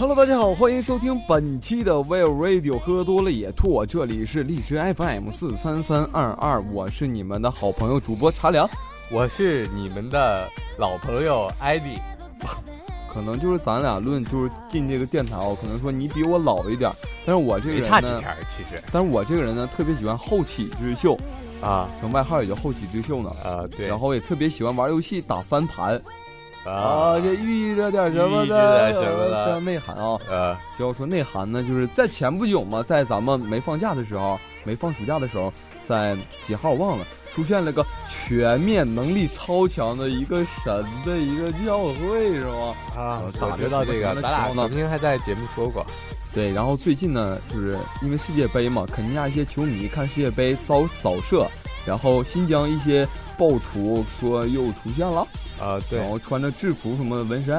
Hello，大家好，欢迎收听本期的 Well Radio，喝多了也吐，这里是荔枝 FM 四三三二二，我是你们的好朋友主播茶凉，我是你们的老朋友艾迪。可能就是咱俩论就是进这个电台哦，可能说你比我老一点，但是我这个人呢，其实，但是我这个人呢，特别喜欢后起之秀，啊，外号也叫后起之秀呢，啊，对，然后也特别喜欢玩游戏打翻盘。啊，这寓意着点什么的？什么的内涵啊？呃，就要说内涵呢，就是在前不久嘛，在咱们没放假的时候，没放暑假的时候，在几号我忘了，出现了个全面能力超强的一个神的一个教会，是吗？啊，打知道这个，咱俩曾经还在节目说过。对，然后最近呢，就是因为世界杯嘛，肯尼亚一些球迷看世界杯遭扫射，然后新疆一些暴徒说又出现了。啊，对，然后穿着制服什么纹身，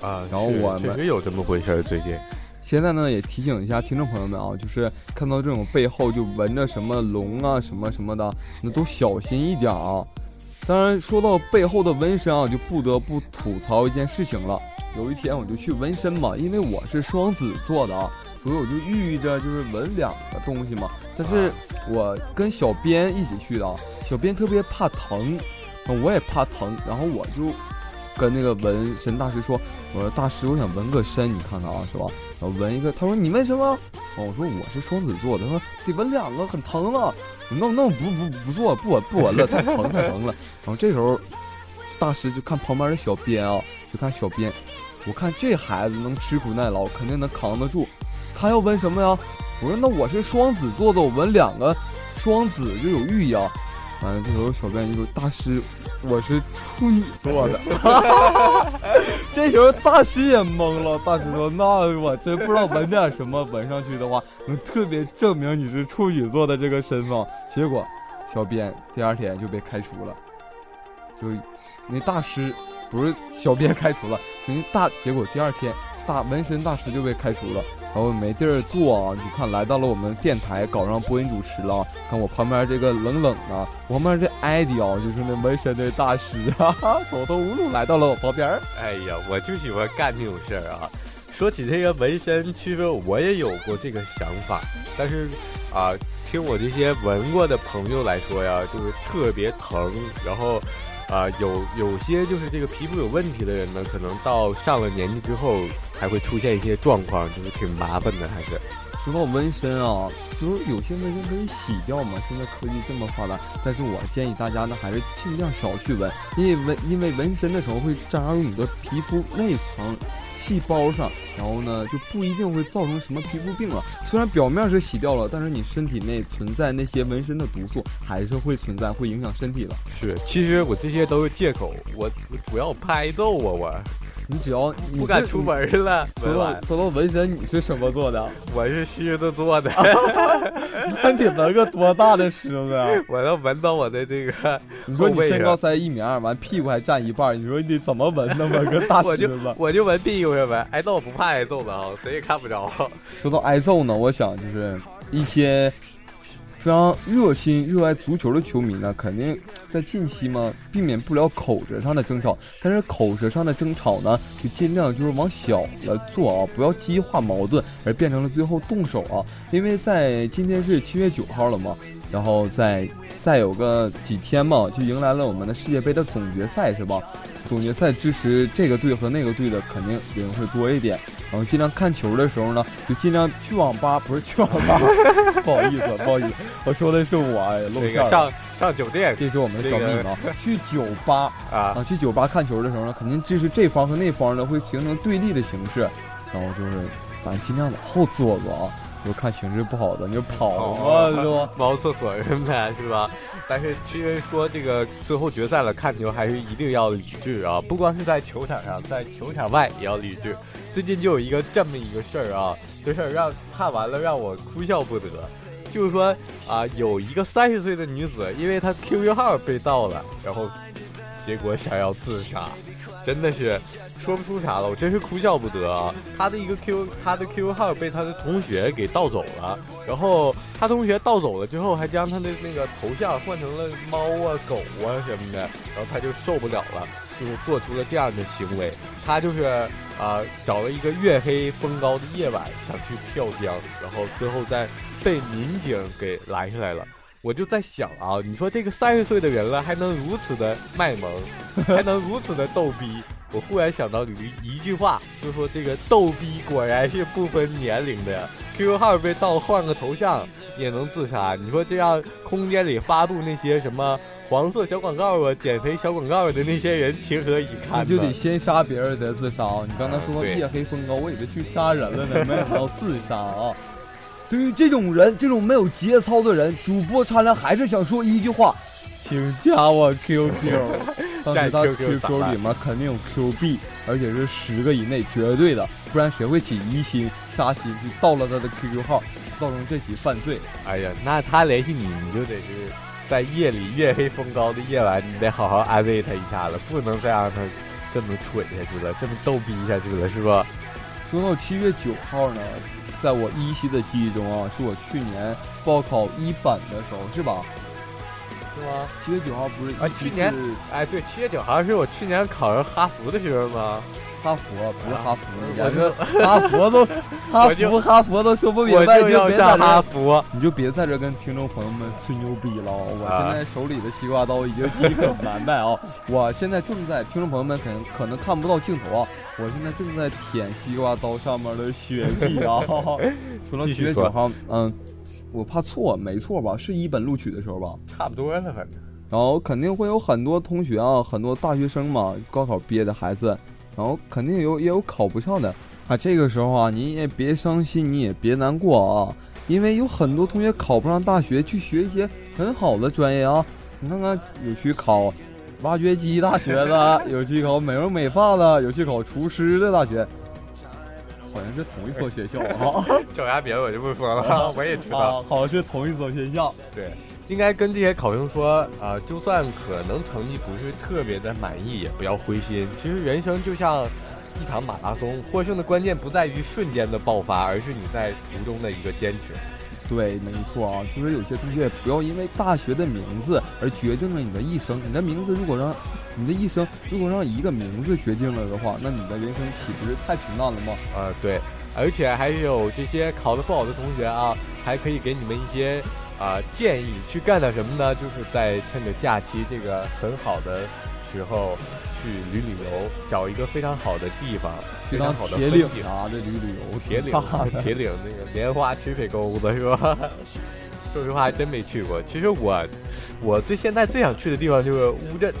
啊，然后我们确实有这么回事儿。最近，现在呢也提醒一下听众朋友们啊，就是看到这种背后就纹着什么龙啊什么什么的，那都小心一点啊。当然，说到背后的纹身啊，就不得不吐槽一件事情了。有一天我就去纹身嘛，因为我是双子座的啊，所以我就寓意着就是纹两个东西嘛。但是我跟小编一起去的啊，小编特别怕疼。我也怕疼，然后我就跟那个纹身大师说：“我说大师，我想纹个身，你看看啊，是吧？然后纹一个。”他说：“你纹什么？”哦，我说：“我是双子座的。”他说：“得纹两个，很疼啊。”那那不不不做，不纹不纹了，太疼太疼了。然后这时候大师就看旁边的小编啊，就看小编，我看这孩子能吃苦耐劳，肯定能扛得住。他要纹什么呀？我说：“那我是双子座的，我纹两个双子就有寓意啊。”完了，这时候小编就说：“大师，我是处女座的。”这时候大师也懵了。大师说：“那我真不知道纹点什么纹上去的话，能特别证明你是处女座的这个身份。”结果，小编第二天就被开除了。就那大师不是小编开除了，那大结果第二天大纹身大师就被开除了。然后没地儿坐啊，你看来到了我们电台，搞上播音主持了。看我旁边这个冷冷的，我旁边这艾迪啊，就是那纹身的大师啊，走投无路来到了我旁边。哎呀，我就喜欢干这种事儿啊。说起这个纹身，其实我也有过这个想法，但是啊，听我这些纹过的朋友来说呀，就是特别疼，然后。啊，有有些就是这个皮肤有问题的人呢，可能到上了年纪之后，还会出现一些状况，就是挺麻烦的。还是说到纹身啊，就是有些纹身可以洗掉嘛。现在科技这么发达，但是我建议大家呢，还是尽量少去纹，因为纹因为纹身的时候会扎入你的皮肤内层。细胞上，然后呢就不一定会造成什么皮肤病了。虽然表面是洗掉了，但是你身体内存在那些纹身的毒素还是会存在，会影响身体的。是，其实我这些都是借口，我主要拍揍啊我。你只要不敢出门了。说到说到纹身，你是什么做的？我是狮子座的。那你纹个多大的狮子啊？我要纹到我的这个。你说你身高才一米二，完屁股还占一半，你说你怎么纹那么个大狮子？我就纹屁股上纹，挨揍不怕挨揍的啊，谁也看不着。说到挨揍呢，我想就是一些。非常热心、热爱足球的球迷呢，肯定在近期嘛，避免不了口舌上的争吵。但是口舌上的争吵呢，就尽量就是往小了做啊，不要激化矛盾，而变成了最后动手啊。因为在今天是七月九号了嘛，然后在再有个几天嘛，就迎来了我们的世界杯的总决赛，是吧？总决赛支持这个队和那个队的肯定人会多一点，然后尽量看球的时候呢，就尽量去网吧，不是去网吧，不好意思，不好意思，我说的是我哎露馅了。上上酒店，这是我们的小秘密。去酒吧啊，去酒吧看球的时候呢，肯定支持这方和那方呢会形成对立的形式，然后就是咱尽量往后坐坐啊。就看形势不好的你就跑嘛，是吧？猫厕所人呗，是吧？但是其实说这个最后决赛了，看球还是一定要理智啊！不光是在球场上，在球场外也要理智。最近就有一个这么一个事儿啊，这事儿让看完了让我哭笑不得。就是说啊，有一个三十岁的女子，因为她 QQ 号被盗了，然后结果想要自杀。真的是说不出啥了，我真是哭笑不得啊！他的一个 Q，他的 QQ 号被他的同学给盗走了，然后他同学盗走了之后，还将他的那个头像换成了猫啊、狗啊什么的，然后他就受不了了，就做出了这样的行为。他就是啊，找了一个月黑风高的夜晚，想去跳江，然后最后在被民警给拦下来了。我就在想啊，你说这个三十岁的人了，还能如此的卖萌，还能如此的逗逼。我忽然想到一一句话，就说这个逗逼果然是不分年龄的呀。QQ 号被盗，换个头像也能自杀。你说这样空间里发布那些什么黄色小广告啊、减肥小广告的那些人，情何以堪？就得先杀别人再自杀。你刚才说到夜黑风高，我以为去杀人了呢，没想到自杀啊！对于这种人，这种没有节操的人，主播茶凉还是想说一句话。请加我 QQ，在 他 QQ 里面肯定有 Q 币，而且是十个以内绝对的，不然谁会起疑心杀心去盗了他的 QQ 号，造成这起犯罪？哎呀，那他联系你，你就得是在夜里月黑风高的夜晚，你得好好安慰他一下子，不能再让他这么蠢下去了，这么逗逼下去了，是吧？说到七月九号呢，在我依稀的记忆中啊，是我去年报考一本的时候，是吧？是吗？七月九号不是啊？去年哎，对，七月九号是我去年考上哈佛的时候吗？哈佛不是哈佛，我说哈佛都 哈佛哈佛都说不明白，就别在哈佛，你就别在这跟听众朋友们吹牛逼了。我现在手里的西瓜刀已经饥渴难耐啊！我现在正在，听众朋友们可能可能看不到镜头啊，我现在正在舔西瓜刀上面的血迹啊！除了七月九号，嗯。我怕错，没错吧？是一本录取的时候吧？差不多了，反正。然后肯定会有很多同学啊，很多大学生嘛，高考毕业的孩子，然后肯定有也有考不上的啊。这个时候啊，你也别伤心，你也别难过啊，因为有很多同学考不上大学，去学一些很好的专业啊。你看看，有去考挖掘机大学的，有去考美容美发的，有去考厨师的大学。好像是同一所学校啊，叫啥名我就不说了，我也知道，好像是同一所学校。对，应该跟这些考生说啊，就算可能成绩不是特别的满意，也不要灰心。其实人生就像一场马拉松，获胜的关键不在于瞬间的爆发，而是你在途中的一个坚持。对，没错啊，就是有些同学不要因为大学的名字而决定了你的一生。你的名字如果让你的一生如果让一个名字决定了的话，那你的人生岂不是太平淡了吗？啊，对，而且还有这些考得不好的同学啊，还可以给你们一些啊建议，去干点什么呢？就是在趁着假期这个很好的时候。去旅旅游，找一个非常好的地方，非常好的铁岭啊，这旅旅游，铁岭，铁岭那个莲花池水沟子是吧？说实话，还真没去过。其实我，我最现在最想去的地方就是乌镇，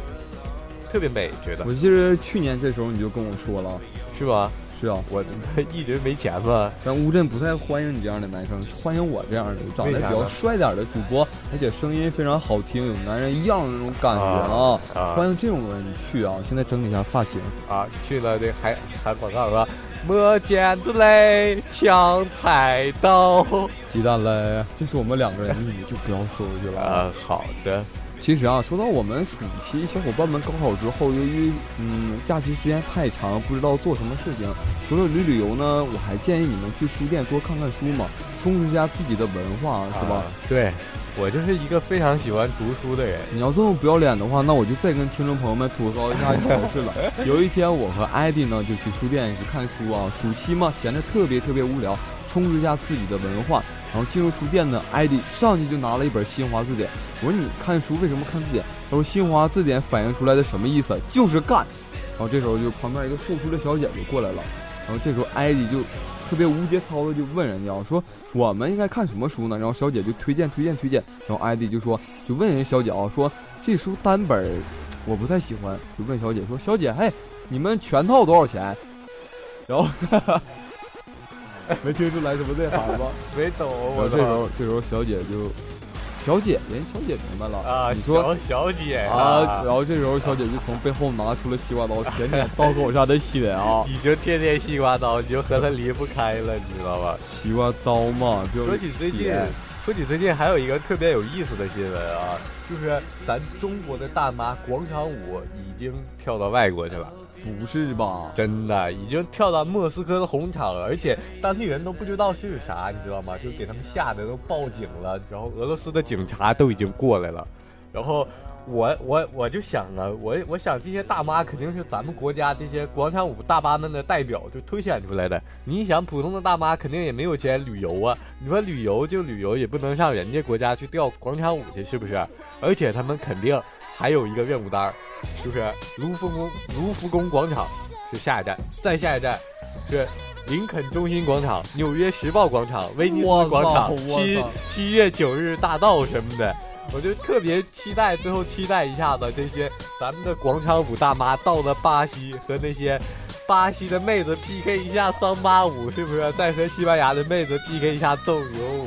特别美，觉得。我记得去年这时候你就跟我说了，是吧？是啊，我一直没钱嘛。但乌镇不太欢迎你这样的男生，欢迎我这样的，长得比较帅点的主播，而且声音非常好听，有男人一样的那种感觉啊。欢迎这种人去啊！现在整理一下发型啊，去了这还还广告是磨剪子嘞，抢菜刀，鸡蛋嘞，这是我们两个人秘密，就不要说出去了啊。好的。其实啊，说到我们暑期小伙伴们高考之后，由于嗯假期时间太长，不知道做什么事情，除了旅旅游呢，我还建议你们去书店多看看书嘛，充实一下自己的文化，是吧？对，我就是一个非常喜欢读书的人。你要这么不要脸的话，那我就再跟听众朋友们吐槽一下考试了。有一天，我和艾迪呢就去书店去看书啊，暑期嘛，闲着特别特别无聊，充实一下自己的文化。然后进入书店呢，艾迪上去就拿了一本新华字典。我说你看书为什么看字典？他说新华字典反映出来的什么意思？就是干。然后这时候就旁边一个售书的小姐就过来了。然后这时候艾迪就特别无节操的就问人家说我们应该看什么书呢？然后小姐就推荐推荐推荐。然后艾迪就说就问人小姐啊说这书单本我不太喜欢，就问小姐说小姐嘿你们全套多少钱？然后。没听出来什么内涵吗？没懂。我这时候，这时候小姐就，小姐，人小姐明白了啊。你说小姐啊，然后这时候小姐就从背后拿出了西瓜刀，舔舔刀口上的血啊。你就天天西瓜刀，你就和他离不开了，你知道吧？西瓜刀嘛。就说起最近，说起最近还有一个特别有意思的新闻啊，就是咱中国的大妈广场舞已经跳到外国去了。不是吧？真的已经跳到莫斯科的红场了，而且当地人都不知道是啥，你知道吗？就给他们吓得都报警了，然后俄罗斯的警察都已经过来了，然后我我我就想啊，我我想这些大妈肯定是咱们国家这些广场舞大妈们的代表，就推选出来的。你想，普通的大妈肯定也没有钱旅游啊。你说旅游就旅游，也不能上人家国家去跳广场舞去，是不是？而且他们肯定还有一个任务单，就是卢浮宫卢浮宫广场是下一站，再下一站是林肯中心广场、纽约时报广场、威尼斯广场、七七月九日大道什么的。我就特别期待，最后期待一下子这些咱们的广场舞大妈到了巴西和那些巴西的妹子 PK 一下桑巴舞，是不是？再和西班牙的妹子 PK 一下斗牛舞，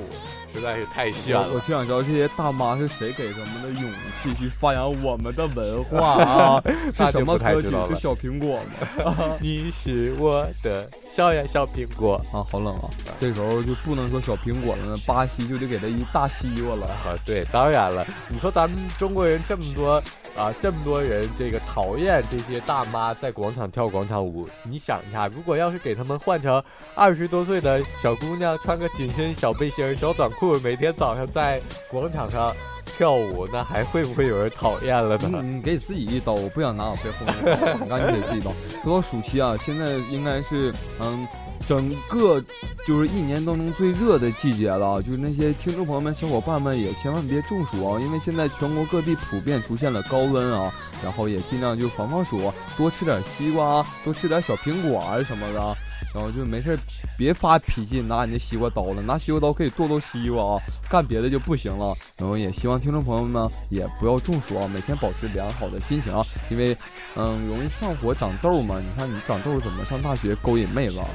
实在是太炫了。我就想知道这些大妈是谁给他们的勇气去发扬我们的文化 啊？是什么歌曲？是小苹果吗？你是我的小呀小苹果啊！好冷啊！这时候就不能说小苹果了，巴西就得给他一大西瓜了啊！对，当然了，你说咱们中国人这么多。啊，这么多人这个讨厌这些大妈在广场跳广场舞，你想一下，如果要是给他们换成二十多岁的小姑娘，穿个紧身小背心、小短裤，每天早上在广场上跳舞，那还会不会有人讨厌了呢？你给自己一刀，我不想拿我背后，那你赶紧给自己一刀。说到暑期啊，现在应该是嗯。整个就是一年当中最热的季节了，就是那些听众朋友们、小伙伴们也千万别中暑啊，因为现在全国各地普遍出现了高温啊，然后也尽量就防防暑，多吃点西瓜，多吃点小苹果啊什么的。然后就没事别发脾气，拿你的西瓜刀了，拿西瓜刀可以剁剁西瓜啊，干别的就不行了。然后也希望听众朋友们呢，也不要中暑啊，每天保持良好的心情啊，因为，嗯，容易上火长痘嘛。你看你长痘怎么上大学勾引妹子是吧？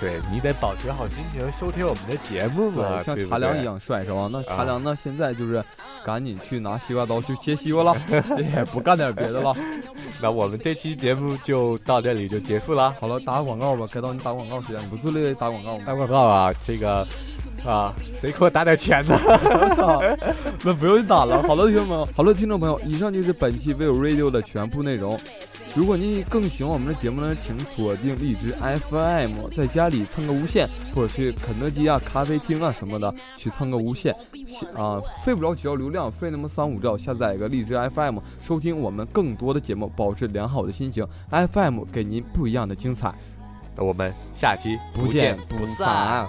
对你得保持好心情，收听我们的节目嘛，像茶凉一样帅是吧？那茶凉呢，现在就是赶紧去拿西瓜刀去切西瓜了，也不干点别的了。那我们这期节目就到这里就结束了。好了，打个广告吧，该到你打广告时间，你不自律打广告吗？打广告啊，这个啊，谁给我打点钱呢？我操，那不用打了。好了，听众朋友，好了，听众朋友，以上就是本期 vivo Radio 的全部内容。如果您更喜欢我们的节目呢，请锁定荔枝 FM，在家里蹭个无线，或者去肯德基啊、咖啡厅啊什么的去蹭个无线，啊，费不了几兆流量，费那么三五兆，下载一个荔枝 FM，收听我们更多的节目，保持良好的心情，FM 给您不一样的精彩。那我们下期不见不散。